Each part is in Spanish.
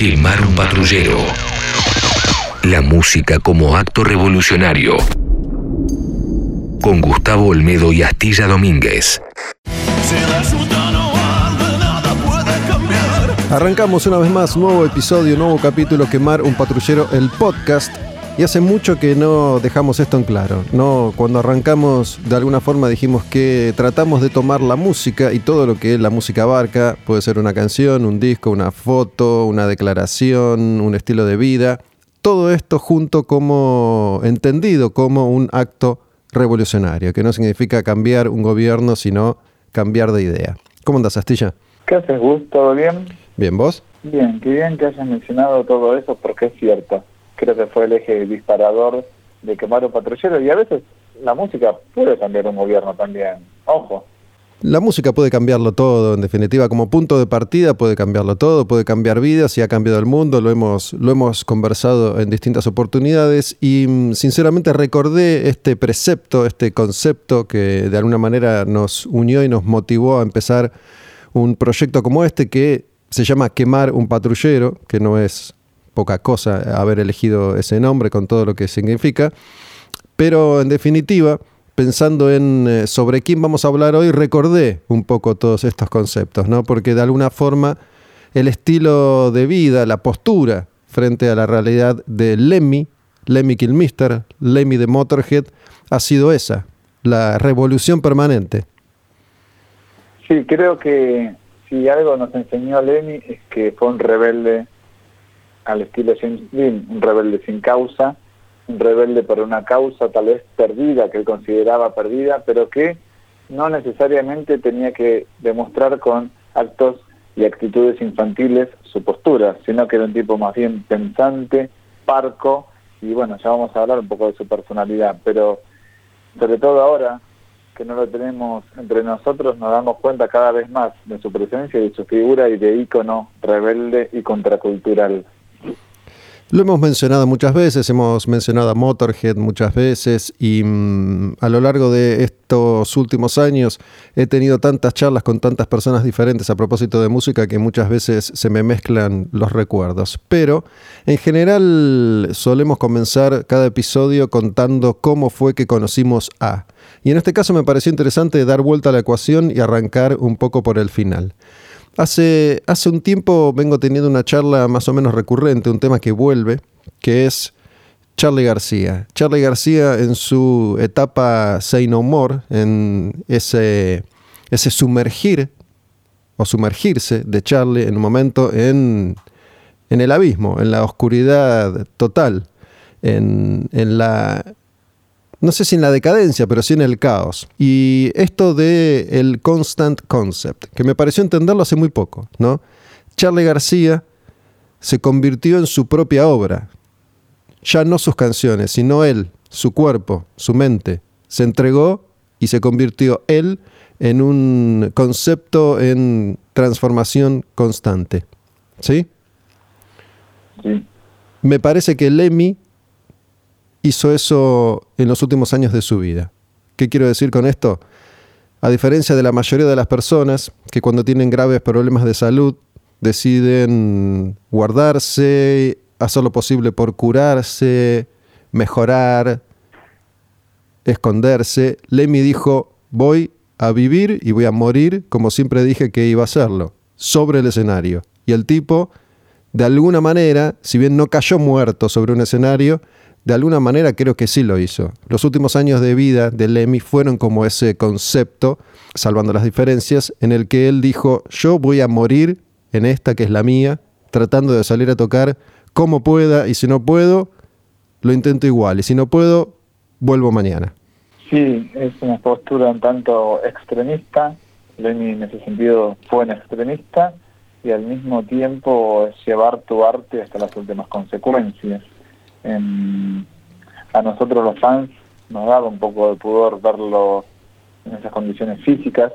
Quemar un patrullero. La música como acto revolucionario. Con Gustavo Olmedo y Astilla Domínguez. Arrancamos una vez más, nuevo episodio, nuevo capítulo, Quemar un patrullero, el podcast. Y hace mucho que no dejamos esto en claro. No, cuando arrancamos, de alguna forma dijimos que tratamos de tomar la música y todo lo que la música abarca. Puede ser una canción, un disco, una foto, una declaración, un estilo de vida. Todo esto junto como entendido como un acto revolucionario, que no significa cambiar un gobierno, sino cambiar de idea. ¿Cómo andas, Astilla? ¿Qué haces, Gus? ¿Todo bien? Bien, ¿vos? Bien, qué bien que hayas mencionado todo eso porque es cierto creo que fue el eje disparador de quemar un patrullero y a veces la música puede cambiar un gobierno también, ojo. La música puede cambiarlo todo, en definitiva, como punto de partida puede cambiarlo todo, puede cambiar vidas y ha cambiado el mundo, lo hemos, lo hemos conversado en distintas oportunidades y mm, sinceramente recordé este precepto, este concepto que de alguna manera nos unió y nos motivó a empezar un proyecto como este que se llama Quemar un patrullero, que no es poca cosa haber elegido ese nombre con todo lo que significa. Pero en definitiva, pensando en eh, sobre quién vamos a hablar hoy, recordé un poco todos estos conceptos, ¿no? Porque de alguna forma el estilo de vida, la postura frente a la realidad de Lemmy, Lemmy Kilmister, Lemmy de Motorhead, ha sido esa, la revolución permanente. Sí, creo que si algo nos enseñó Lemmy es que fue un rebelde al estilo James Dean, un rebelde sin causa, un rebelde por una causa tal vez perdida, que él consideraba perdida, pero que no necesariamente tenía que demostrar con actos y actitudes infantiles su postura, sino que era un tipo más bien pensante, parco, y bueno, ya vamos a hablar un poco de su personalidad, pero sobre todo ahora que no lo tenemos entre nosotros, nos damos cuenta cada vez más de su presencia y de su figura y de ícono rebelde y contracultural. Lo hemos mencionado muchas veces, hemos mencionado a Motorhead muchas veces y mm, a lo largo de estos últimos años he tenido tantas charlas con tantas personas diferentes a propósito de música que muchas veces se me mezclan los recuerdos. Pero en general solemos comenzar cada episodio contando cómo fue que conocimos a. Y en este caso me pareció interesante dar vuelta a la ecuación y arrancar un poco por el final. Hace, hace un tiempo vengo teniendo una charla más o menos recurrente, un tema que vuelve, que es Charlie García. Charlie García en su etapa Say No More, en ese, ese sumergir o sumergirse de Charlie en un momento en, en el abismo, en la oscuridad total, en, en la no sé si en la decadencia, pero sí en el caos. Y esto de el constant concept, que me pareció entenderlo hace muy poco, ¿no? Charlie García se convirtió en su propia obra. Ya no sus canciones, sino él, su cuerpo, su mente. Se entregó y se convirtió él en un concepto en transformación constante. ¿Sí? Sí. Me parece que Lemmy hizo eso en los últimos años de su vida. ¿Qué quiero decir con esto? A diferencia de la mayoría de las personas que cuando tienen graves problemas de salud deciden guardarse, hacer lo posible por curarse, mejorar, esconderse, Lemmy dijo, voy a vivir y voy a morir como siempre dije que iba a hacerlo, sobre el escenario. Y el tipo, de alguna manera, si bien no cayó muerto sobre un escenario, de alguna manera creo que sí lo hizo. Los últimos años de vida de Lemmy fueron como ese concepto, salvando las diferencias, en el que él dijo, yo voy a morir en esta que es la mía, tratando de salir a tocar como pueda y si no puedo, lo intento igual y si no puedo, vuelvo mañana. Sí, es una postura un tanto extremista. Lemmy en ese sentido fue un extremista y al mismo tiempo llevar tu arte hasta las últimas consecuencias a nosotros los fans nos daba un poco de pudor verlo en esas condiciones físicas.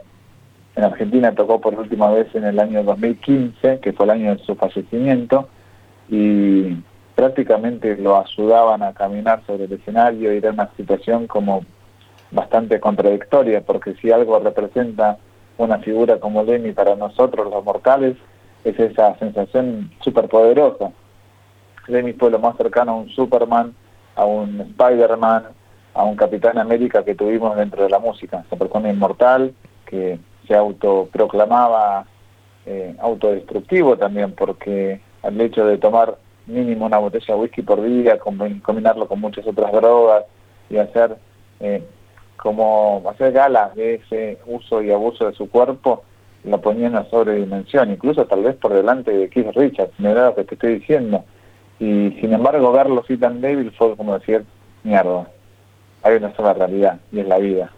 En Argentina tocó por última vez en el año 2015, que fue el año de su fallecimiento, y prácticamente lo ayudaban a caminar sobre el escenario y era una situación como bastante contradictoria, porque si algo representa una figura como Lenny para nosotros los mortales, es esa sensación súper poderosa. Lemmy fue lo más cercano a un Superman, a un Spider-Man, a un Capitán América que tuvimos dentro de la música. Esa persona inmortal que se autoproclamaba eh, autodestructivo también, porque el hecho de tomar mínimo una botella de whisky por día, combinarlo con muchas otras drogas y hacer eh, como hacer galas de ese uso y abuso de su cuerpo, lo ponía en una sobredimensión, incluso tal vez por delante de Keith Richards, me lo que te estoy diciendo. Y sin embargo verlo así tan débil fue como decir, mierda, hay una sola realidad y es la vida.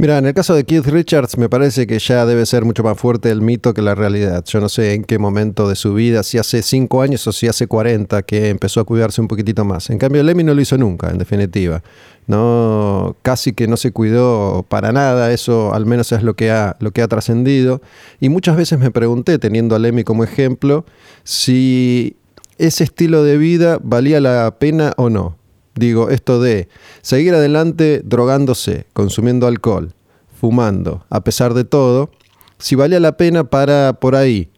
Mira, en el caso de Keith Richards me parece que ya debe ser mucho más fuerte el mito que la realidad. Yo no sé en qué momento de su vida, si hace 5 años o si hace 40, que empezó a cuidarse un poquitito más. En cambio, Lemmy no lo hizo nunca, en definitiva. No, casi que no se cuidó para nada, eso al menos es lo que ha, lo que ha trascendido. Y muchas veces me pregunté, teniendo a Lemmy como ejemplo, si ese estilo de vida valía la pena o no. Digo, esto de seguir adelante drogándose, consumiendo alcohol, fumando, a pesar de todo, si valía la pena para por ahí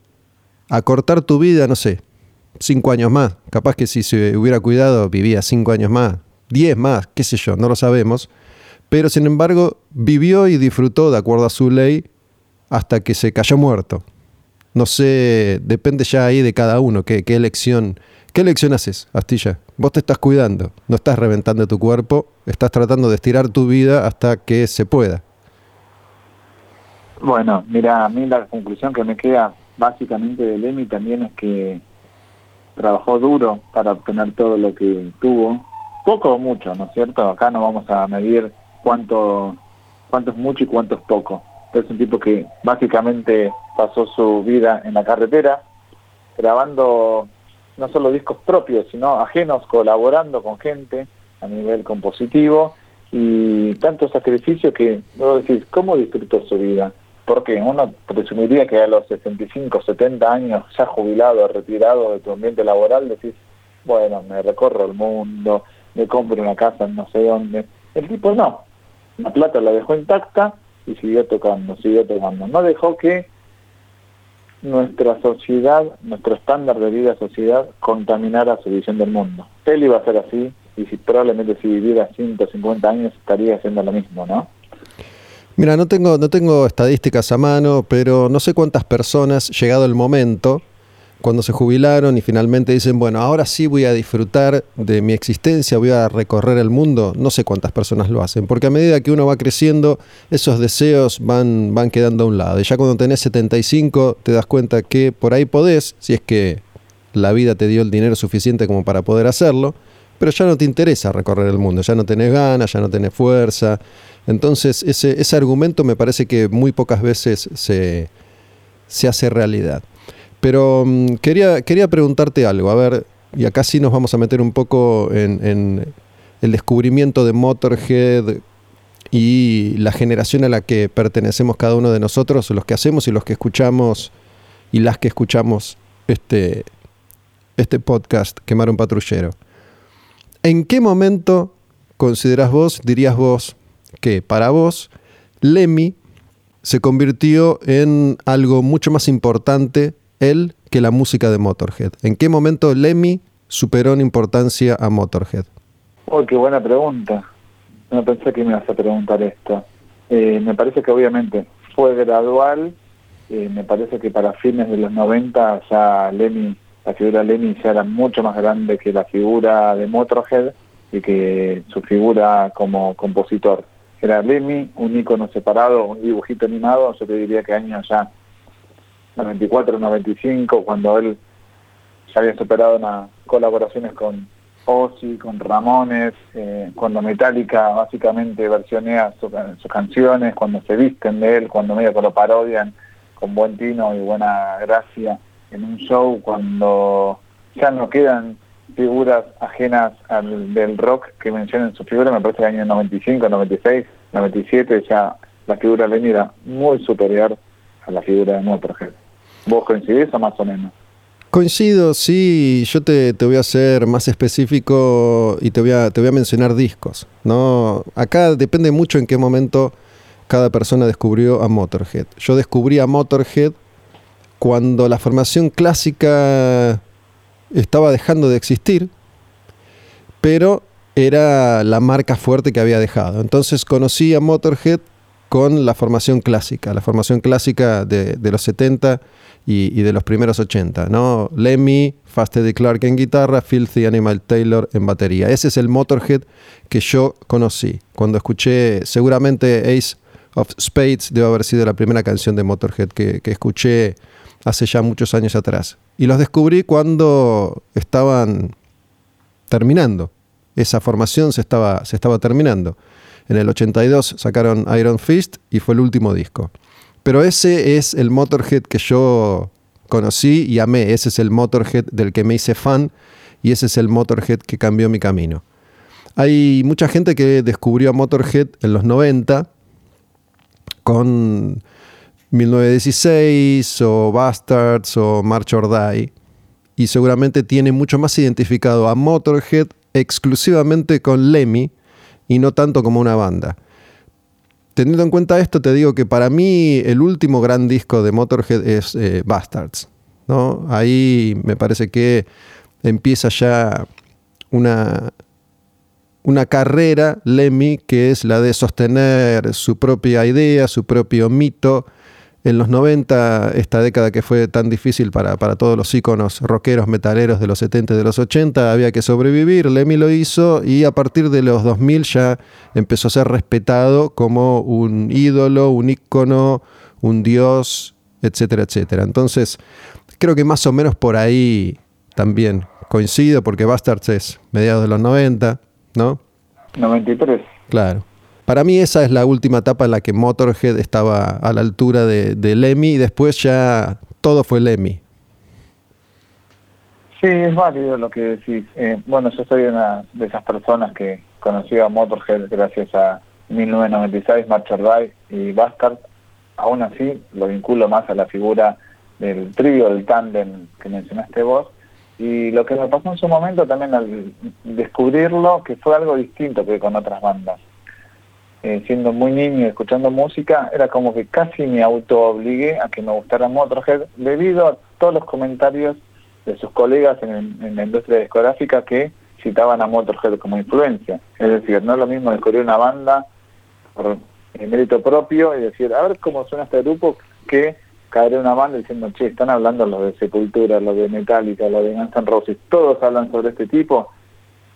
acortar tu vida, no sé, cinco años más. Capaz que si se hubiera cuidado vivía cinco años más, diez más, qué sé yo, no lo sabemos. Pero sin embargo vivió y disfrutó de acuerdo a su ley hasta que se cayó muerto. No sé, depende ya ahí de cada uno, qué, qué elección ¿Qué elección haces, Astilla? Vos te estás cuidando, no estás reventando tu cuerpo, estás tratando de estirar tu vida hasta que se pueda. Bueno, mira, a mí la conclusión que me queda básicamente de Lemmy también es que trabajó duro para obtener todo lo que tuvo, poco o mucho, ¿no es cierto? Acá no vamos a medir cuánto, cuánto es mucho y cuánto es poco. Es un tipo que básicamente pasó su vida en la carretera, grabando no solo discos propios, sino ajenos, colaborando con gente a nivel compositivo y tanto sacrificio que, luego decís, ¿cómo disfrutó su vida? Porque uno presumiría que a los 65, 70 años, ya jubilado, retirado de tu ambiente laboral, decís, bueno, me recorro el mundo, me compro una casa en no sé dónde. El tipo no, la plata la dejó intacta y siguió tocando, siguió tocando. No dejó que nuestra sociedad, nuestro estándar de vida sociedad contaminara su visión del mundo. Él iba a ser así y si probablemente si viviera 150 años estaría haciendo lo mismo, ¿no? Mira, no tengo, no tengo estadísticas a mano, pero no sé cuántas personas, llegado el momento, cuando se jubilaron y finalmente dicen, bueno, ahora sí voy a disfrutar de mi existencia, voy a recorrer el mundo, no sé cuántas personas lo hacen, porque a medida que uno va creciendo, esos deseos van, van quedando a un lado. Y ya cuando tenés 75 te das cuenta que por ahí podés, si es que la vida te dio el dinero suficiente como para poder hacerlo, pero ya no te interesa recorrer el mundo, ya no tenés ganas, ya no tenés fuerza. Entonces ese, ese argumento me parece que muy pocas veces se, se hace realidad. Pero mm, quería, quería preguntarte algo, a ver, y acá sí nos vamos a meter un poco en, el descubrimiento de Motorhead y la generación a la que pertenecemos cada uno de nosotros, los que hacemos y los que escuchamos y las que escuchamos este, este podcast, Quemar un Patrullero. ¿En qué momento consideras vos, dirías vos, que para vos Lemmy se convirtió en algo mucho más importante él que la música de Motorhead? ¿En qué momento Lemmy superó en importancia a Motorhead? Oh, qué buena pregunta. No pensé que me ibas a preguntar esto. Eh, me parece que obviamente fue gradual. Eh, me parece que para fines de los 90 ya Lemmy, la figura de Lemmy ya era mucho más grande que la figura de Motorhead y que su figura como compositor. Era Lemmy, un icono separado, un dibujito animado, yo te diría que años ya 94, 95, cuando él ya había superado unas colaboraciones con Ozzy, con Ramones, eh, cuando Metallica básicamente versionea sus canciones, cuando se visten de él, cuando medio que lo parodian con buen tino y buena gracia en un show, cuando ya no quedan figuras ajenas al del rock que mencionan su figura, me parece que en el año 95, 96, 97 ya la figura de Lenny era muy superior a la figura de Motorhead. ¿Vos coincidís o más o menos? Coincido, sí, yo te, voy a hacer más específico y te voy a, te voy a mencionar discos. ¿no? Acá depende mucho en qué momento cada persona descubrió a Motorhead. Yo descubrí a Motorhead cuando la formación clásica estaba dejando de existir, pero era la marca fuerte que había dejado. Entonces conocí a Motorhead con la formación clásica, la formación clásica de, los 70 y, de los primeros 80, ¿no? Lemmy, Fast Eddie Clark en guitarra, Filthy Animal Taylor en batería. Ese es el Motorhead que yo conocí. Cuando escuché, seguramente Ace of Spades debe haber sido la primera canción de Motorhead que, escuché hace ya muchos años atrás. Y los descubrí cuando estaban terminando. Esa formación se estaba terminando. En el 82 sacaron Iron Fist y fue el último disco. Pero ese es el Motorhead que yo conocí y amé. Ese es el Motorhead del que me hice fan y ese es el Motorhead que cambió mi camino. Hay mucha gente que descubrió a Motorhead en los 90 con 1916 o Bastards o March or Die y seguramente tiene mucho más identificado a Motorhead exclusivamente con Lemmy y no tanto como una banda. Teniendo en cuenta esto, te digo que para mí el último gran disco de Motorhead es eh, Bastards. ¿no? Ahí me parece que empieza ya una, una carrera, Lemmy, que es la de sostener su propia idea, su propio mito, en los 90, esta década que fue tan difícil para, todos los íconos rockeros, metaleros de los 70 y de los 80, había que sobrevivir. Lemmy lo hizo y a partir de los 2000 ya empezó a ser respetado como un ídolo, un ícono, un dios, etcétera, etcétera. Entonces, creo que más o menos por ahí también coincido, porque Bastards es mediados de los 90, ¿no? 93. Claro. Para mí esa es la última etapa en la que Motorhead estaba a la altura de, Lemmy y después ya todo fue Lemmy. Sí, es válido lo que decís. Eh, bueno, yo soy una de esas personas que conoció a Motorhead gracias a 1996, Marcher y Bastard. Aún así, lo vinculo más a la figura del trío, del tándem que mencionaste vos. Y lo que me pasó en su momento también al descubrirlo, que fue algo distinto que con otras bandas. Eh, siendo muy niño escuchando música, era como que casi me auto-obligué a que me gustara Motorhead debido a todos los comentarios de sus colegas en, la industria discográfica que citaban a Motorhead como influencia. Es decir, no es lo mismo descubrir una banda por mérito propio y decir, a ver cómo suena este grupo, que caer en una banda diciendo, che, están hablando los de Sepultura, los de Metallica, los de Guns N' Roses, todos hablan sobre este tipo,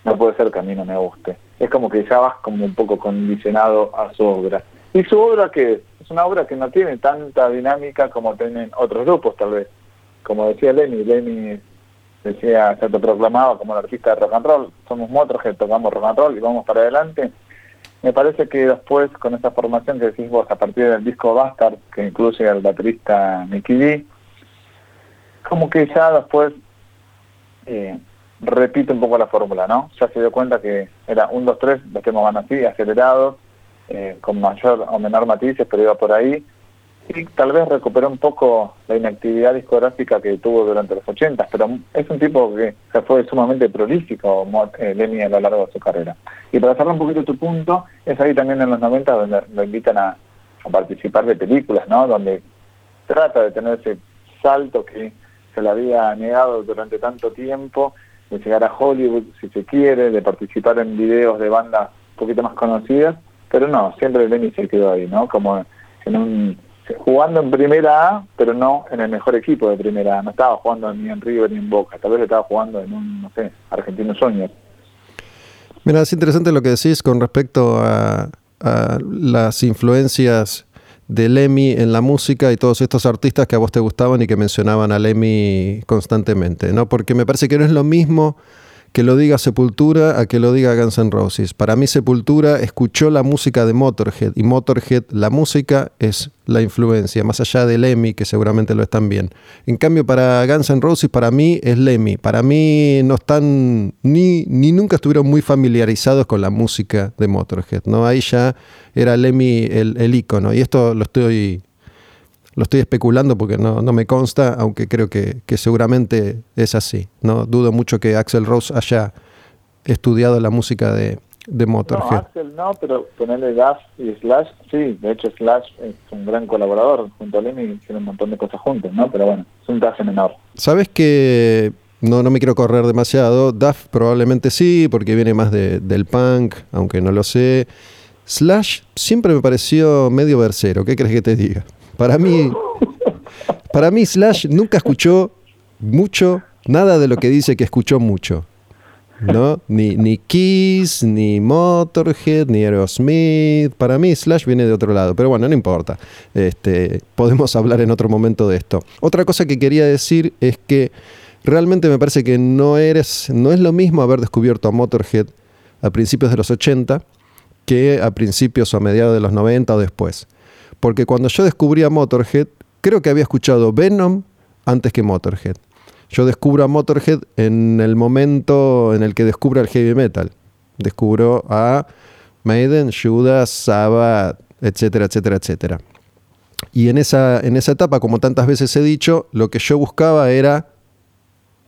no puede ser que a mí no me guste. Es como que ya vas como un poco condicionado a su obra. ¿Y su obra que es? una obra que no tiene tanta dinámica como tienen otros grupos, tal vez. Como decía Lenny, Lenny decía, se proclamaba como el artista de rock and roll, somos motros que tocamos rock and roll y vamos para adelante. Me parece que después, con esa formación que decís vos, a partir del disco Bastard, que incluye al baterista Nicky D, como que ya después eh, repite un poco la fórmula, ¿no? Ya se dio cuenta que era un, dos, tres, los temas van así, acelerados, eh, con mayor o menor matices, pero iba por ahí. Y tal vez recuperó un poco la inactividad discográfica que tuvo durante los 80, pero es un tipo que se fue sumamente prolífico, eh, a lo largo de su carrera. Y para cerrar un poquito tu punto, es ahí también en los 90 donde lo invitan a participar de películas, ¿no? Donde trata de tener ese salto que se le había negado durante tanto tiempo de llegar a Hollywood, si se quiere, de participar en videos de bandas un poquito más conocidas, pero no, siempre Lenny se quedó ahí, ¿no? Como en un jugando en primera A, pero no en el mejor equipo de primera A, no estaba jugando ni en River ni en Boca, tal vez estaba jugando en un, no sé, Argentino Sueños. Mira, es interesante lo que decís con respecto a las influencias de Lemmy en la música y todos estos artistas que a vos te gustaban y que mencionaban a Lemmy constantemente, ¿no? Porque me parece que no es lo mismo que lo diga Sepultura a que lo diga Guns N' Roses. Para mí Sepultura escuchó la música de Motorhead y Motorhead, la música es la influencia, más allá de Lemmy, que seguramente lo están bien. En cambio, para Guns N' Roses, para mí es Lemmy. Para mí no están, ni, ni nunca estuvieron muy familiarizados con la música de Motorhead. ¿no? Ahí ya era Lemmy el, el ícono. Y esto lo estoy lo estoy especulando porque no, me consta, aunque creo que, seguramente es así. ¿no? Dudo mucho que Axel Rose haya estudiado la música de, de Motorhead. No, Axel no, pero ponerle Duff y Slash, sí, de hecho Slash es un gran colaborador junto a Lemmy y hicieron un montón de cosas juntos, ¿no? Pero bueno, es un caso menor. ¿Sabes que no, no me quiero correr demasiado? Duff probablemente sí, porque viene más de, del punk, aunque no lo sé. Slash siempre me pareció medio versero, ¿qué crees que te diga? Para mí, para mí Slash nunca escuchó mucho, nada de lo que dice que escuchó mucho. ¿no? Ni, ni Kiss, ni Motorhead, ni Aerosmith. Para mí Slash viene de otro lado, pero bueno, no importa. Este, podemos hablar en otro momento de esto. Otra cosa que quería decir es que realmente me parece que no, eres, no es lo mismo haber descubierto a Motorhead a principios de los 80 que a principios o a mediados de los 90 o después. Porque cuando yo descubrí a Motorhead, creo que había escuchado Venom antes que Motorhead yo descubro a Motorhead en el momento en el que descubro el heavy metal. Descubro a Maiden, Judas, Sabbath, etcétera, etcétera, etcétera. Y en esa, en esa etapa, como tantas veces he dicho, lo que yo buscaba era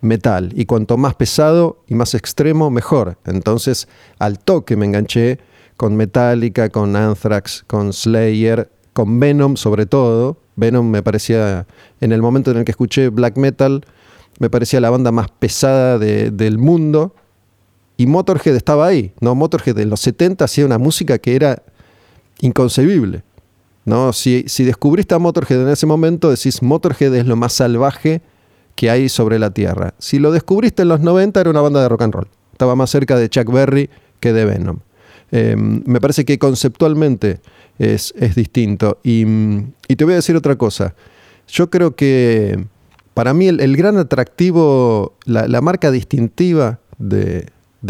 metal. Y cuanto más pesado y más extremo, mejor. Entonces, al toque me enganché con Metallica, con Anthrax, con Slayer, con Venom sobre todo. Venom me parecía, en el momento en el que escuché black metal, me parecía la banda más pesada del mundo. Y Motorhead estaba ahí, ¿no? Motorhead en los 70 hacía una música que era inconcebible. ¿no? Si, si descubriste a Motorhead en ese momento, decís Motorhead es lo más salvaje que hay sobre la Tierra. Si lo descubriste en los 90, era una banda de rock and roll. Estaba más cerca de Chuck Berry que de Venom. Em, me parece que conceptualmente es, es distinto. Y, y, te voy a decir otra cosa. Yo creo que para mí el, gran atractivo, la, marca distintiva de,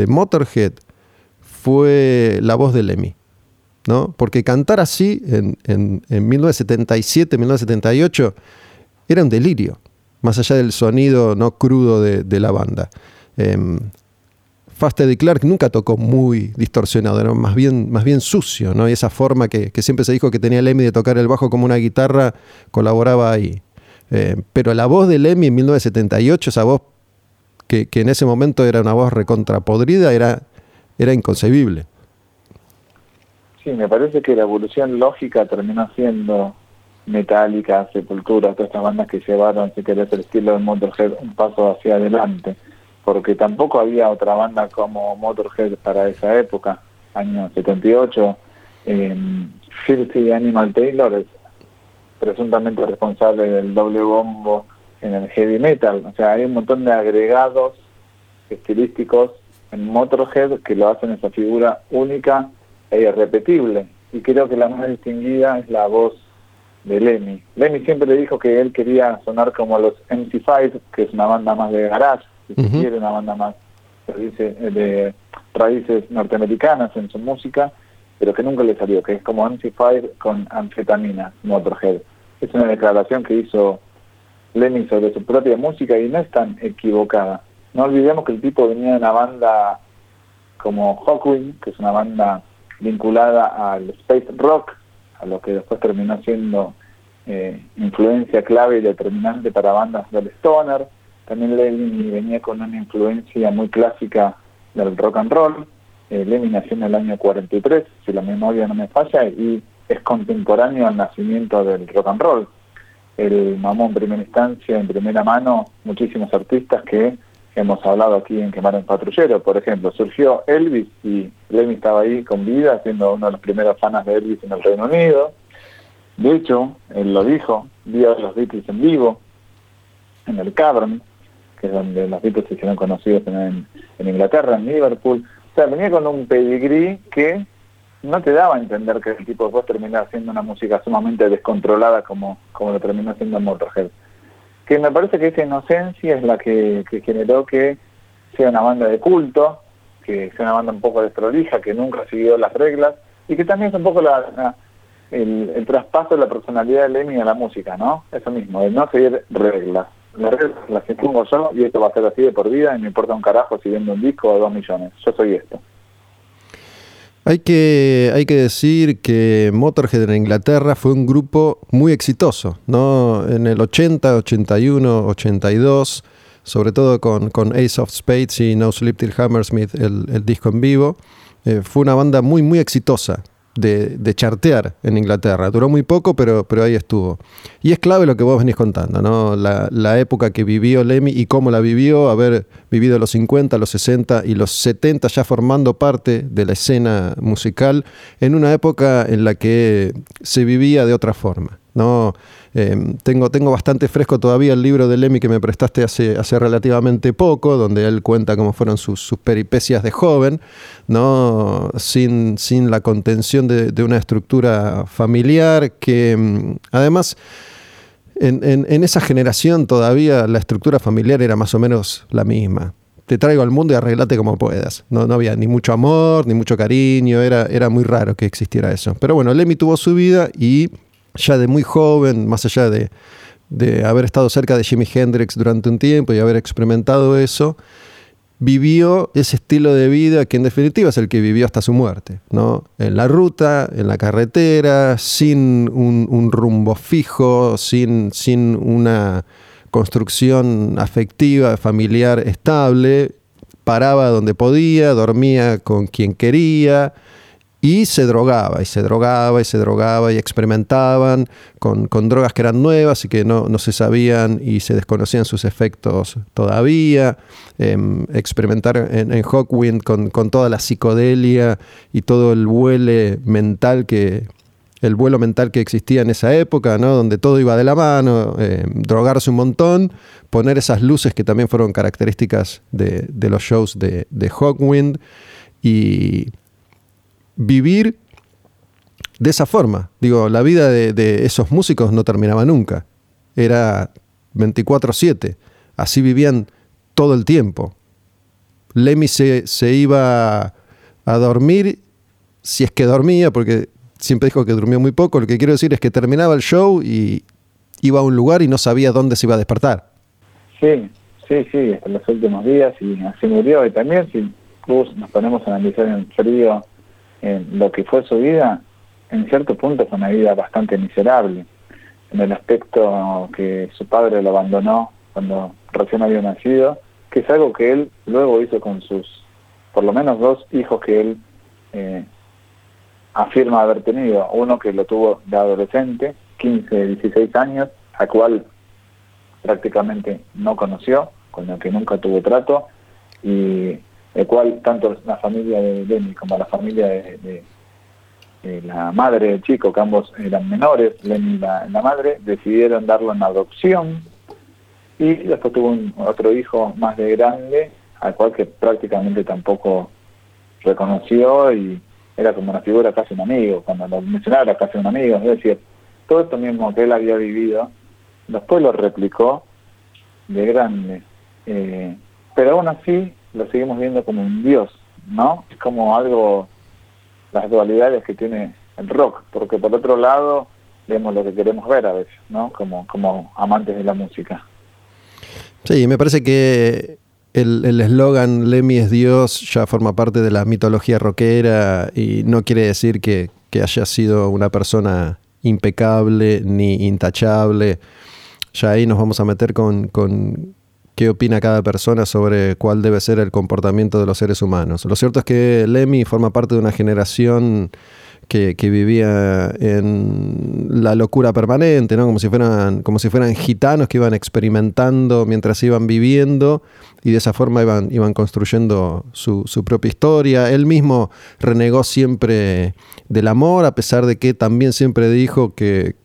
Motorhead fue la voz de Lemmy. ¿no? Porque cantar así en, 1977, 1978 era un delirio, más allá del sonido no crudo de, la banda. Eh, Fast Eddie Clark nunca tocó muy distorsionado, era más bien, más bien sucio, ¿no? Y esa forma que, que siempre se dijo que tenía Lemmy de tocar el bajo como una guitarra, colaboraba ahí. Eh, pero la voz de Lemmy en 1978, esa voz que, en ese momento era una voz recontrapodrida, era, era inconcebible. Sí, me parece que la evolución lógica terminó siendo Metallica, Sepultura, todas estas bandas que llevaron, si querés, el estilo de Motorhead un paso hacia adelante, porque tampoco había otra banda como Motorhead para esa época, año 78. Eh, Filthy Animal Taylor presuntamente responsable del doble bombo en el heavy metal. O sea, hay un montón de agregados estilísticos en Motorhead que lo hacen esa figura única e irrepetible. Y creo que la más distinguida es la voz de Lemmy. Lemmy siempre le dijo que él quería sonar como los MC5, que es una banda más de garage, si quiere, una banda más de raíces norteamericanas en su música, pero que nunca le salió, que es como MC5 con anfetamina, Motorhead. Es una declaración que hizo Lenny sobre su propia música y no es tan equivocada. No olvidemos que el tipo venía de una banda como Hawkwind, que es una banda vinculada al space rock, a lo que después terminó siendo eh, influencia clave y determinante para bandas del stoner. También Lenny venía con una influencia muy clásica del rock and roll eh, nació en el año 43, si la memoria no me falla, y es contemporáneo al nacimiento del rock and roll. El mamó en primera instancia, en primera mano, muchísimos artistas que hemos hablado aquí en Quemar en Patrullero. Por ejemplo, surgió Elvis y Lemmy estaba ahí con vida, siendo uno de los primeros fanas de Elvis en el Reino Unido. De hecho, él lo dijo, vio a los Beatles en vivo, en el Cavern, que es donde los Beatles se hicieron conocidos en Inglaterra, en Liverpool sea, venía con un pedigrí que no te daba a entender que el tipo después terminara haciendo una música sumamente descontrolada como, como lo terminó haciendo Motorhead. Que me parece que esa inocencia es la que, generó que sea una banda de culto, que sea una banda un poco desprolija, que nunca siguió las reglas, y que también es un poco la, el, traspaso de la personalidad de Lemmy a la música, ¿no? Eso mismo, de no seguir reglas reglas las impongo yo y esto va a ser así de por vida y me importa un carajo si vendo un disco o dos millones. Yo soy esto. Hay que, hay que decir que Motorhead en Inglaterra fue un grupo muy exitoso, ¿no? En el 80, 81, 82, sobre todo con, con Ace of Spades y No Sleep Till Hammersmith, el, el disco en vivo. eh, fue una banda muy, muy exitosa de, chartear en Inglaterra. Duró muy poco, pero, pero ahí estuvo. Y es clave lo que vos venís contando, ¿no? La, época que vivió Lemmy y cómo la vivió, haber vivido los 50, los 60 y los 70 ya formando parte de la escena musical en una época en la que se vivía de otra forma, ¿no? Em, tengo, tengo bastante fresco todavía el libro de Lemmy que me prestaste hace, hace relativamente poco, donde él cuenta cómo fueron sus, peripecias de joven, ¿no? sin, sin la contención de, una estructura familiar que em, además... En, esa generación todavía la estructura familiar era más o menos la misma te traigo al mundo y arreglate como puedas. No, no había ni mucho amor, ni mucho cariño, era, era muy raro que existiera eso. Pero bueno, Lemmy tuvo su vida y ya de muy joven, más allá de, haber estado cerca de Jimi Hendrix durante un tiempo y haber experimentado eso, vivió ese estilo de vida que en definitiva es el que vivió hasta su muerte, ¿no? En la ruta, en la carretera, sin un, rumbo fijo, sin, sin una construcción afectiva, familiar estable, paraba donde podía, dormía con quien quería, y se drogaba, y se drogaba, y se drogaba, y experimentaban con, drogas que eran nuevas y que no, se sabían y se desconocían sus efectos todavía. Em, experimentar en, en Hawkwind con, toda la psicodelia y todo el vuelo mental que, el vuelo mental que existía en esa época, ¿no? donde todo iba de la mano, em, drogarse un montón, poner esas luces que también fueron características de, los shows de, de Hawkwind y vivir de esa forma. Digo, la vida de, esos músicos no terminaba nunca. Era 24/7. Así vivían todo el tiempo. Lemmy se, se, iba a dormir, si es que dormía, porque siempre dijo que durmió muy poco. Lo que quiero decir es que terminaba el show y iba a un lugar y no sabía dónde se iba a despertar. Sí, sí, sí, hasta los últimos días y así murió. Y también si nos ponemos a analizar en frío en lo que fue su vida, en cierto punto fue una vida bastante miserable, en el aspecto que su padre lo abandonó cuando recién había nacido, que es algo que él luego hizo con sus, por lo menos dos hijos que él eh, afirma haber tenido, uno que lo tuvo de adolescente, 15, 16 años, a cual prácticamente no conoció, con el que nunca tuvo trato, y el cual tanto la familia de Lenny como la familia de, la madre del chico, que ambos eran menores, Lenny y la, madre, decidieron darlo en adopción y después tuvo un, otro hijo más de grande, al cual que prácticamente tampoco reconoció y era como una figura casi un amigo, cuando lo mencionaba era casi un amigo, es decir, todo esto mismo que él había vivido, después lo replicó de grande, eh, pero aún así lo seguimos viendo como un dios, ¿no? Es como algo, las dualidades que tiene el rock, porque por otro lado vemos lo que queremos ver a veces, ¿no? Como, como amantes de la música. Sí, me parece que el eslogan Lemmy es Dios ya forma parte de la mitología rockera y no quiere decir que, que haya sido una persona impecable ni intachable. Ya ahí nos vamos a meter con, con qué opina cada persona sobre cuál debe ser el comportamiento de los seres humanos. Lo cierto es que Lemmy forma parte de una generación que, vivía en la locura permanente, ¿no? como, si fueran, como si fueran gitanos que iban experimentando mientras iban viviendo y de esa forma iban, iban construyendo su, propia historia. Él mismo renegó siempre del amor, a pesar de que también siempre dijo que,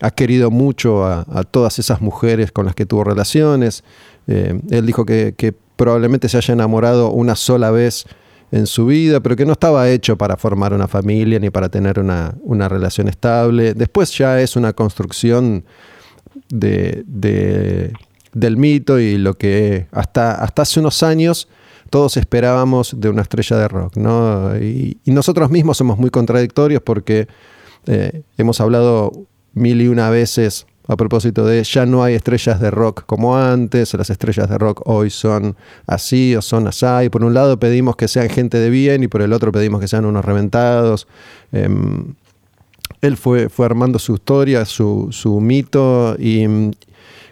ha querido mucho a, a todas esas mujeres con las que tuvo relaciones. Eh, él dijo que, probablemente se haya enamorado una sola vez en su vida, pero que no estaba hecho para formar una familia ni para tener una, relación estable. Después ya es una construcción de, del mito y lo que hasta, hasta hace unos años todos esperábamos de una estrella de rock. Y, nosotros mismos somos muy contradictorios porque eh, hemos hablado mil y una veces a propósito de ya no hay estrellas de rock como antes, las estrellas de rock hoy son así o son así. Y por un lado pedimos que sean gente de bien y por el otro pedimos que sean unos reventados. Em, él fue, fue armando su historia, su, su mito y mm,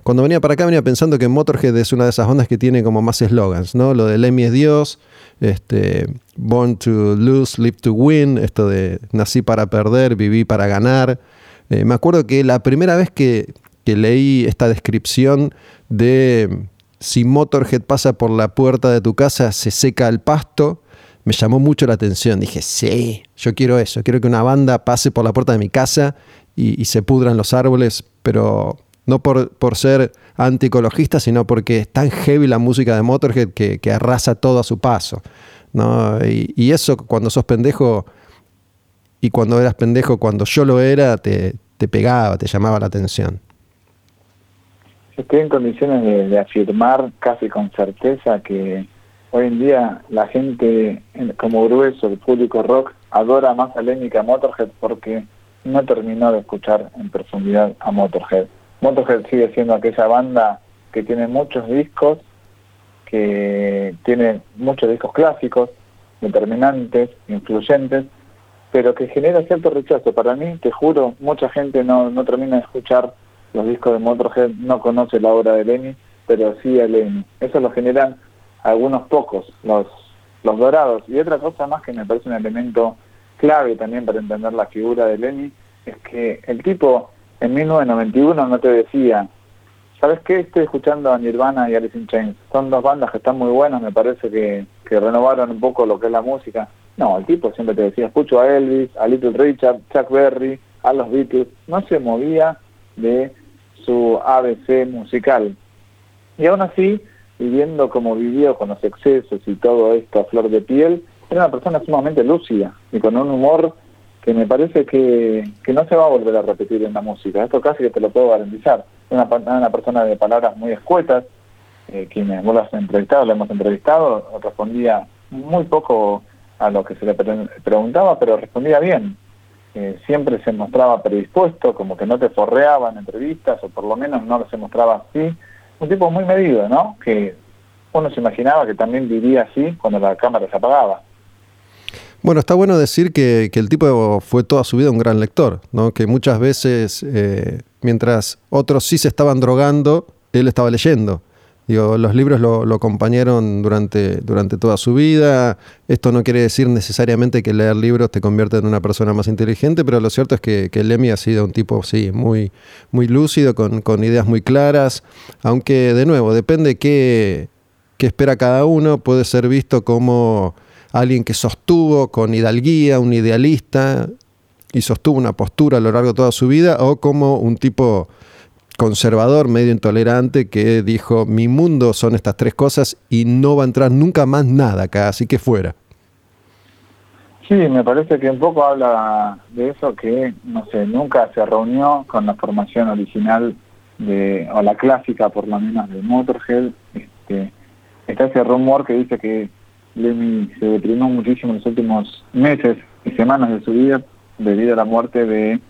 cuando venía para acá venía pensando que Motorhead es una de esas bandas que tiene como más eslogans, ¿no? Lo de Lemmy es Dios, este, Born to Lose, Live to Win, esto de nací para perder, viví para ganar. Eh, me acuerdo que la primera vez que, leí esta descripción de si Motorhead pasa por la puerta de tu casa, se seca el pasto, me llamó mucho la atención. Dije, sí, yo quiero eso, quiero que una banda pase por la puerta de mi casa y, se pudran los árboles, pero no por, ser anticologista, sino porque es tan heavy la música de Motorhead que, arrasa todo a su paso. ¿no? Y, eso cuando sos pendejo y cuando eras pendejo, cuando yo lo era, te, te pegaba, te llamaba la atención estoy en condiciones de, afirmar casi con certeza que hoy en día la gente, como grueso, el público rock, adora más a Lemmy que a Motorhead porque no terminó de escuchar en profundidad a Motorhead. Motorhead sigue siendo aquella banda que tiene muchos discos, que tiene muchos discos clásicos, determinantes, influyentes, pero que genera cierto rechazo. Para mí, te juro, mucha gente no, no termina de escuchar los discos de Motorhead no conoce la obra de Lenny, pero sí a Lenny. Eso lo generan algunos pocos, los, los dorados. Y otra cosa más que me parece un elemento clave también para entender la figura de Lenny, es que el tipo en 1991 no te decía, ¿sabes qué? Estoy escuchando a Nirvana y Alice in Chains. Son dos bandas que están muy buenas, me parece que, que renovaron un poco lo que es la música. No, el tipo siempre te decía, escucho a Elvis, a Little Richard, Chuck Berry, a los Beatles. No se movía de su ABC musical. Y aún así, viviendo como vivió con los excesos y todo esto a flor de piel, era una persona sumamente lúcida y con un humor que me parece que, que no se va a volver a repetir en la música. Esto casi que te lo puedo garantizar. Una, una persona de palabras muy escuetas, eh, quienes vos lo has entrevistado, lo hemos entrevistado, respondía muy poco a lo que se le preguntaba, pero respondía bien. Eh, siempre se mostraba predispuesto, como que no te forreaba en entrevistas, o por lo menos no se mostraba así. Un tipo muy medido, ¿no? Que uno se imaginaba que también vivía así cuando la cámara se apagaba. Bueno, está bueno decir que, el tipo fue toda su vida un gran lector, ¿no? Que muchas veces, eh, mientras otros sí se estaban drogando, él estaba leyendo los libros lo, acompañaron durante, durante toda su vida. Esto no quiere decir necesariamente que leer libros te convierte en una persona más inteligente, pero lo cierto es que, que Lemmy ha sido un tipo, sí, muy, muy lúcido, con, ideas muy claras, aunque de nuevo, depende qué, qué espera cada uno, puede ser visto como alguien que sostuvo con hidalguía, un idealista, y sostuvo una postura a lo largo de toda su vida, o como un tipo conservador, medio intolerante, que dijo, mi mundo son estas tres cosas y no va a entrar nunca más nada acá, así que fuera. Sí, me parece que un poco habla de eso que, no sé, nunca se reunió con la formación original de, o la clásica por lo menos de Motorhead. Este, está ese rumor que dice que Lemmy se deprimió muchísimo en los últimos meses y semanas de su vida debido a la muerte de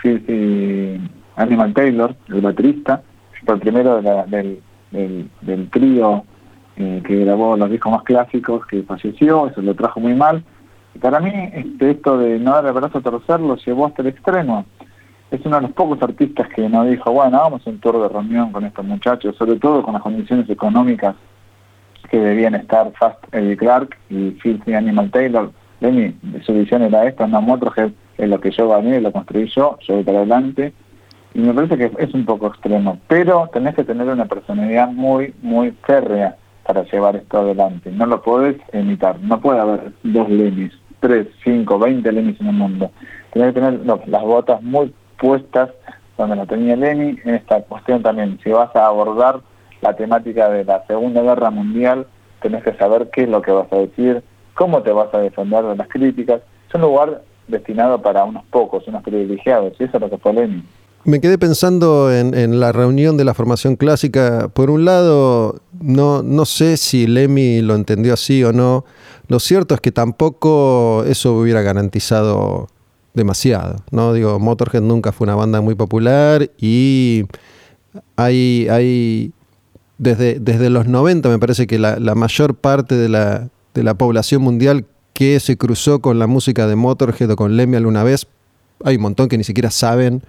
Phil Animal Taylor, el baterista, fue el primero del, del, trío eh, que grabó los discos más clásicos, que falleció, eso lo trajo muy mal. Para mí, este, esto de no dar el brazo a torcer lo llevó hasta el extremo. Es uno de los pocos artistas que no dijo, bueno, vamos a un tour de reunión con estos muchachos, sobre todo con las condiciones económicas que debían estar Fast Eddie Clark y Filthy Animal Taylor. Lenny, su visión era esta, no Motorhead, es lo que yo gané, lo construí yo, yo voy para adelante, y me parece que es un poco extremo, pero tenés que tener una personalidad muy, muy férrea para llevar esto adelante. No lo podés imitar, no puede haber dos Lenis, tres, cinco, veinte Lenis en el mundo. Tenés que tener las botas muy puestas donde lo tenía Lenny en esta cuestión también. Si vas a abordar la temática de la Segunda Guerra Mundial, tenés que saber qué es lo que vas a decir, cómo te vas a defender de las críticas. Es un lugar destinado para unos pocos, unos privilegiados, y eso es lo que fue Lenin. Me quedé pensando en, la reunión de la formación clásica. Por un lado, no, no sé si Lemmy lo entendió así o no. Lo cierto es que tampoco eso hubiera garantizado demasiado. ¿no? Digo, Motorhead nunca fue una banda muy popular y hay, hay desde, desde los 90 me parece que la, mayor parte de la, de la población mundial que se cruzó con la música de Motorhead o con Lemmy alguna vez, hay un montón que ni siquiera saben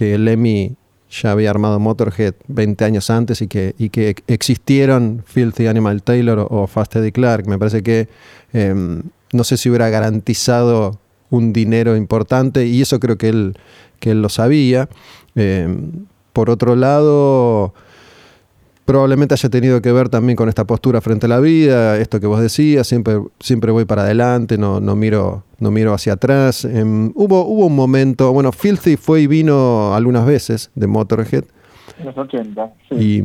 que Lemmy ya había armado Motorhead 20 años antes y que, y que existieron Filthy Animal Taylor o Fast Eddie Clark. Me parece que em, no sé si hubiera garantizado un dinero importante y eso creo que él, que él lo sabía. Em, por otro lado, probablemente haya tenido que ver también con esta postura frente a la vida, esto que vos decías, siempre, siempre voy para adelante, no, no, miro, no miro hacia atrás. Em, hubo, hubo un momento, bueno, Filthy fue y vino algunas veces de Motorhead. En los 80, sí.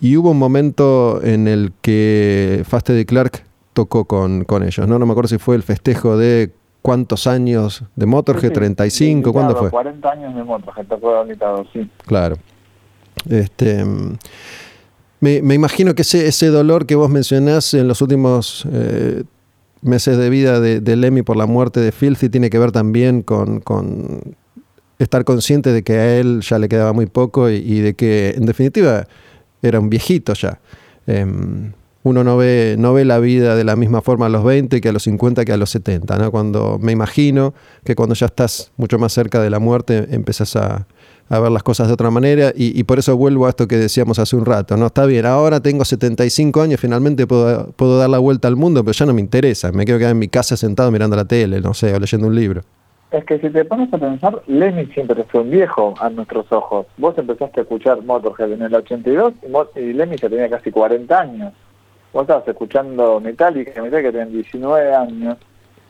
Y, hubo un momento en el que Faste de Clark tocó con, con ellos, ¿no? No me acuerdo si fue el festejo de cuántos años de Motorhead, 35, ¿cuándo fue? 40 años de Motorhead, tocó invitado, sí. Claro. Este, me, imagino que ese, dolor que vos mencionás en los últimos eh, meses de vida de, de, Lemmy por la muerte de Filthy tiene que ver también con, estar consciente de que a él ya le quedaba muy poco y, de que en definitiva era un viejito ya. Em, uno no ve, no ve la vida de la misma forma a los 20 que a los 50 que a los 70. ¿no? Cuando me imagino que cuando ya estás mucho más cerca de la muerte empezás a, a ver las cosas de otra manera y, por eso vuelvo a esto que decíamos hace un rato, ¿no? Está bien, ahora tengo 75 años, finalmente puedo, puedo dar la vuelta al mundo, pero ya no me interesa, me quiero quedar en mi casa sentado mirando la tele, no sé, o leyendo un libro. Es que si te pones a pensar, Lemmy siempre fue un viejo a nuestros ojos. Vos empezaste a escuchar Motorhead en el 82 y, y Lemmy ya tenía casi 40 años. Vos estabas escuchando Metallica, Metallica tenía 19 años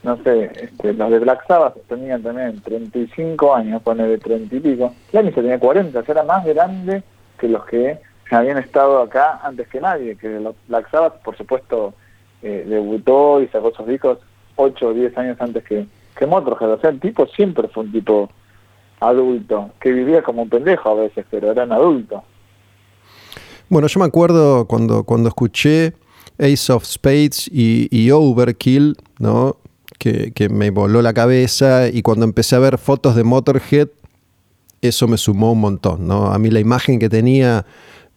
no sé, este, los de Black Sabbath tenían también 35 años, pone de 30 y pico. Lemmy tenía 40, era más grande que los que habían estado acá antes que nadie, que Black Sabbath, por supuesto, eh, debutó y sacó sus discos 8 o 10 años antes que, que Motorhead. O sea, el tipo siempre fue un tipo adulto, que vivía como un pendejo a veces, pero era un adulto. Bueno, yo me acuerdo cuando, cuando escuché Ace of Spades y, y Overkill, ¿no? Que, me voló la cabeza y cuando empecé a ver fotos de Motorhead, eso me sumó un montón, ¿no? A mí la imagen que tenía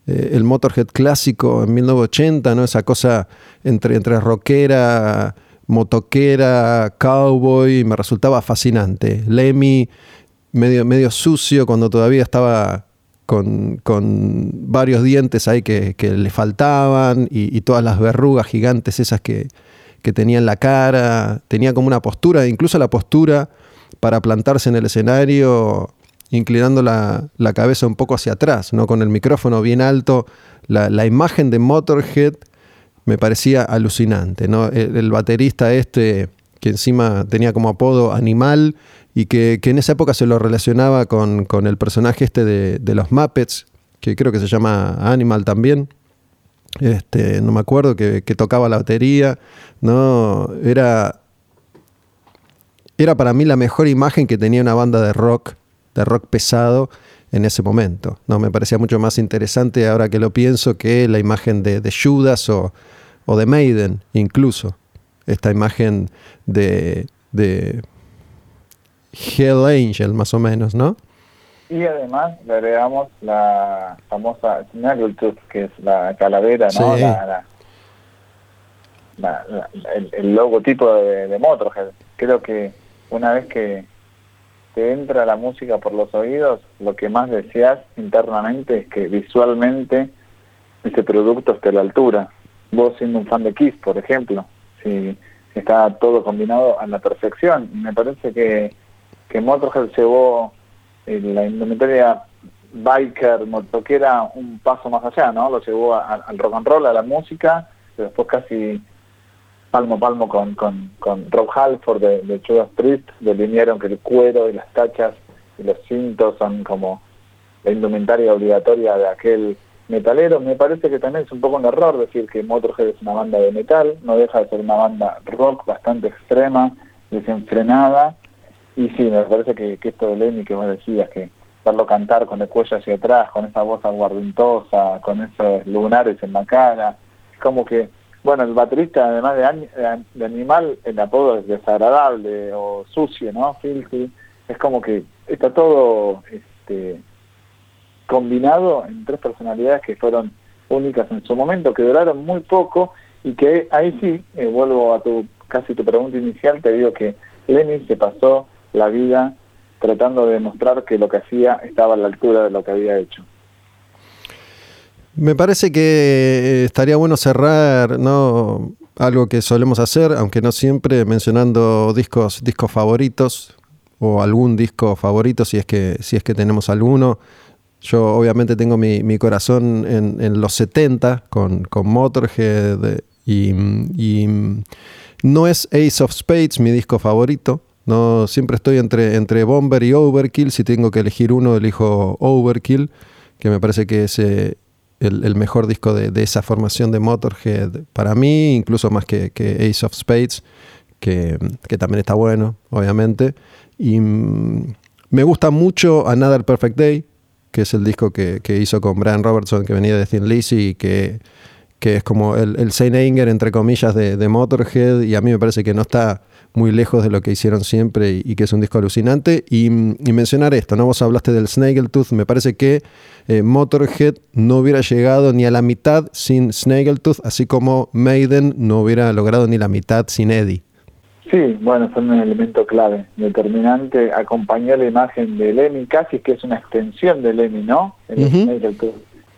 eh, el Motorhead clásico en 1980, ¿no? Esa cosa entre, entre rockera, motoquera, cowboy, me resultaba fascinante. Lemmy, medio, medio sucio, cuando todavía estaba con, varios dientes ahí que, le faltaban y, todas las verrugas gigantes esas que, que tenía en la cara, tenía como una postura, incluso la postura para plantarse en el escenario inclinando la, cabeza un poco hacia atrás, ¿no? con el micrófono bien alto. La, imagen de Motorhead me parecía alucinante. ¿no? El, baterista este, que encima tenía como apodo Animal, y que, en esa época se lo relacionaba con, el personaje este de, de, los Muppets, que creo que se llama Animal también este, no me acuerdo, que, tocaba la batería, ¿no? Era, era para mí la mejor imagen que tenía una banda de rock, de rock pesado en ese momento. ¿no? Me parecía mucho más interesante ahora que lo pienso que la imagen de, de Judas o, o, de Maiden, incluso. Esta imagen de, de Hell Angel, más o menos, ¿no? Y además le agregamos la famosa Snaggletooth, que es la calavera, ¿no? La, el, logotipo de, de Motorhead. Creo que una vez que te entra la música por los oídos, lo que más deseas internamente es que visualmente ese producto esté a la altura. Vos siendo un fan de Kiss, por ejemplo, si está todo combinado a la perfección. Me parece que, que Motorhead llevó la indumentaria biker, motoquera, un paso más allá, ¿no? Lo llevó al rock and roll, a la música, pero después casi palmo a palmo con, con, con Rob Halford de, de Judas Priest, delinearon que el cuero y las tachas y los cintos son como la indumentaria obligatoria de aquel metalero. Me parece que también es un poco un error decir que Motorhead es una banda de metal, no deja de ser una banda rock bastante extrema, desenfrenada, y sí, me parece que, esto de Lenny que vos decías, que verlo cantar con el cuello hacia atrás, con esa voz aguardentosa, con esos lunares en la cara, es como que, bueno, el baterista además de, de animal, el apodo es desagradable o sucio, ¿no? Filthy, es como que está todo este, combinado en tres personalidades que fueron únicas en su momento, que duraron muy poco y que ahí sí, eh, vuelvo a tu casi tu pregunta inicial, te digo que Lenny se pasó la vida tratando de demostrar que lo que hacía estaba a la altura de lo que había hecho. Me parece que eh, estaría bueno cerrar, ¿no? Algo que solemos hacer, aunque no siempre, mencionando discos, discos favoritos o algún disco favorito, si es que, si es que tenemos alguno. Yo obviamente tengo mi, corazón en, los 70 con, con Motorhead y, no es Ace of Spades mi disco favorito. No, siempre estoy entre, entre Bomber y Overkill. Si tengo que elegir uno, elijo Overkill, que me parece que es eh, el, mejor disco de, esa formación de Motorhead para mí, incluso más que, Ace of Spades, que, también está bueno, obviamente. Y mm, me gusta mucho Another Perfect Day, que es el disco que, hizo con Brian Robertson, que venía de Thin Lizzy y que, que es como el, el Saint Anger, entre comillas, de, de Motorhead. Y a mí me parece que no está muy lejos de lo que hicieron siempre y, que es un disco alucinante. Y, mencionar esto, ¿no? Vos hablaste del Snaggletooth, me parece que eh, Motorhead no hubiera llegado ni a la mitad sin Snaggletooth, así como Maiden no hubiera logrado ni la mitad sin Eddie. Sí, bueno, son un elemento clave, determinante, acompañó la imagen de Lemmy, casi que es una extensión de Lemmy, ¿no?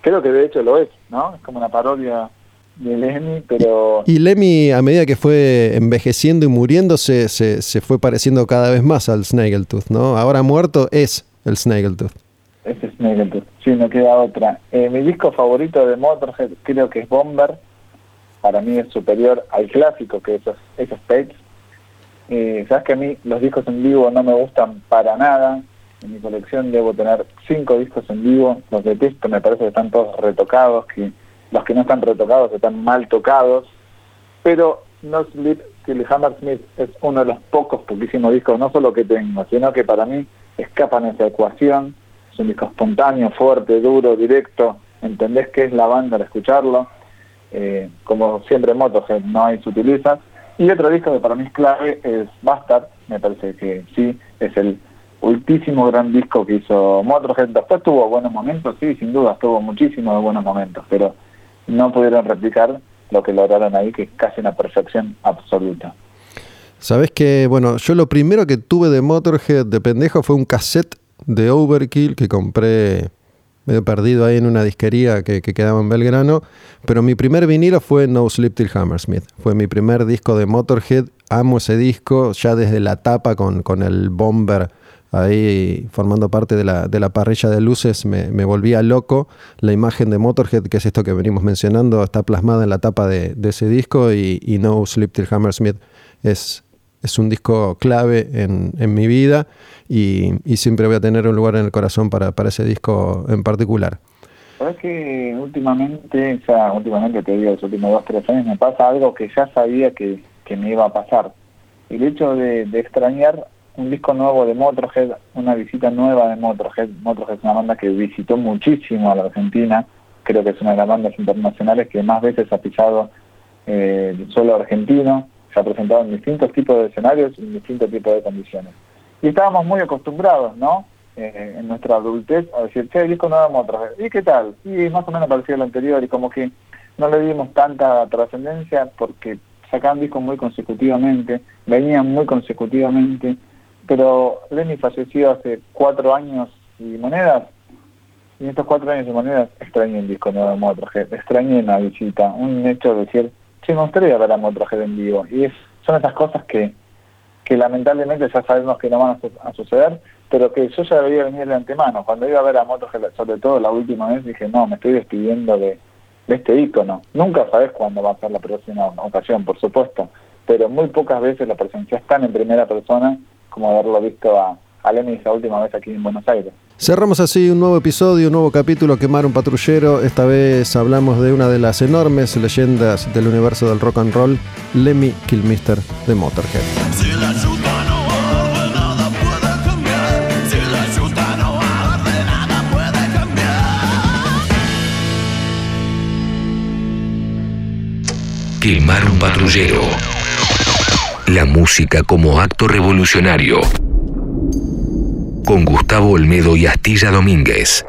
Creo que de hecho lo es, ¿no? Es como una parodia de Lemmy, pero... Y, Lemmy, a medida que fue envejeciendo y muriendo, se, se, fue pareciendo cada vez más al Snaggletooth, ¿no? Ahora muerto es el Snaggletooth. Es Snaggletooth, sí, no queda otra. Eh, mi disco favorito de Motorhead creo que es Bomber. Para mí es superior al clásico que es esos Spades. Eh, Sabes que a mí los discos en vivo no me gustan para nada. En mi colección debo tener cinco discos en vivo. Los detesto, me parece que están todos retocados, que los que no están retocados están mal tocados, pero No Sleep Till Hammersmith es uno de los pocos, poquísimos discos, no solo que tengo, sino que para mí escapan esa ecuación, es un disco espontáneo, fuerte, duro, directo, entendés qué es la banda al escucharlo, eh, como siempre Motorhead no hay sutilizas, y otro disco que para mí es clave es Bastard, me parece que sí, es el ultísimo gran disco que hizo Motorhead, después tuvo buenos momentos, sí, sin duda, tuvo muchísimos buenos momentos, pero no pudieron replicar lo que lograron ahí, que es casi una perfección absoluta. Sabes que, bueno, yo lo primero que tuve de Motorhead de pendejo fue un cassette de Overkill que compré medio perdido ahí en una disquería que, quedaba en Belgrano, pero mi primer vinilo fue No Sleep Till Hammersmith. Fue mi primer disco de Motorhead. Amo ese disco ya desde la tapa con, con el bomber ahí formando parte de la, de la parrilla de luces, me, volvía loco. La imagen de Motorhead, que es esto que venimos mencionando, está plasmada en la tapa de, ese disco y, No Sleep Till Hammersmith es, es un disco clave en, en mi vida y, y, siempre voy a tener un lugar en el corazón para, para ese disco en particular. Sabes que últimamente, sea, últimamente te digo, los últimos dos, tres años me pasa algo que ya sabía que, que me iba a pasar. El hecho de extrañar un disco nuevo de Motorhead, una visita nueva de Motorhead. Motorhead es una banda que visitó muchísimo a la Argentina, creo que es una de las bandas internacionales que más veces ha pisado eh, el argentino, se ha presentado en distintos tipos de escenarios y en distintos tipos de condiciones. Y estábamos muy acostumbrados, ¿no? Eh, en nuestra adultez a decir, che, el disco nuevo de Motorhead, ¿y qué tal? Y más o menos parecía lo anterior y como que no le dimos tanta trascendencia porque sacaban discos muy consecutivamente, venían muy consecutivamente, pero Lenny falleció hace cuatro años y monedas, y en estos cuatro años y monedas extrañé el disco nuevo de Motorhead, extrañé una visita, un hecho de decir, sí, me gustaría ver a Motorhead en vivo, y es, son esas cosas que, que lamentablemente ya sabemos que no van a, suceder, pero que yo ya debía venir de antemano, cuando iba a ver a Motorhead, sobre todo la última vez, dije, no, me estoy despidiendo de, de este ícono, nunca sabes cuándo va a ser la próxima ocasión, por supuesto, pero muy pocas veces la presencia es tan en primera persona como haberlo visto a, a esa última vez aquí en Buenos Aires. Cerramos así un nuevo episodio, un nuevo capítulo, Quemar un patrullero. Esta vez hablamos de una de las enormes leyendas del universo del rock and roll, Lemmy Kilmister de Motorhead. Quemar un patrullero la música como acto revolucionario. Con Gustavo Olmedo y Astilla Domínguez.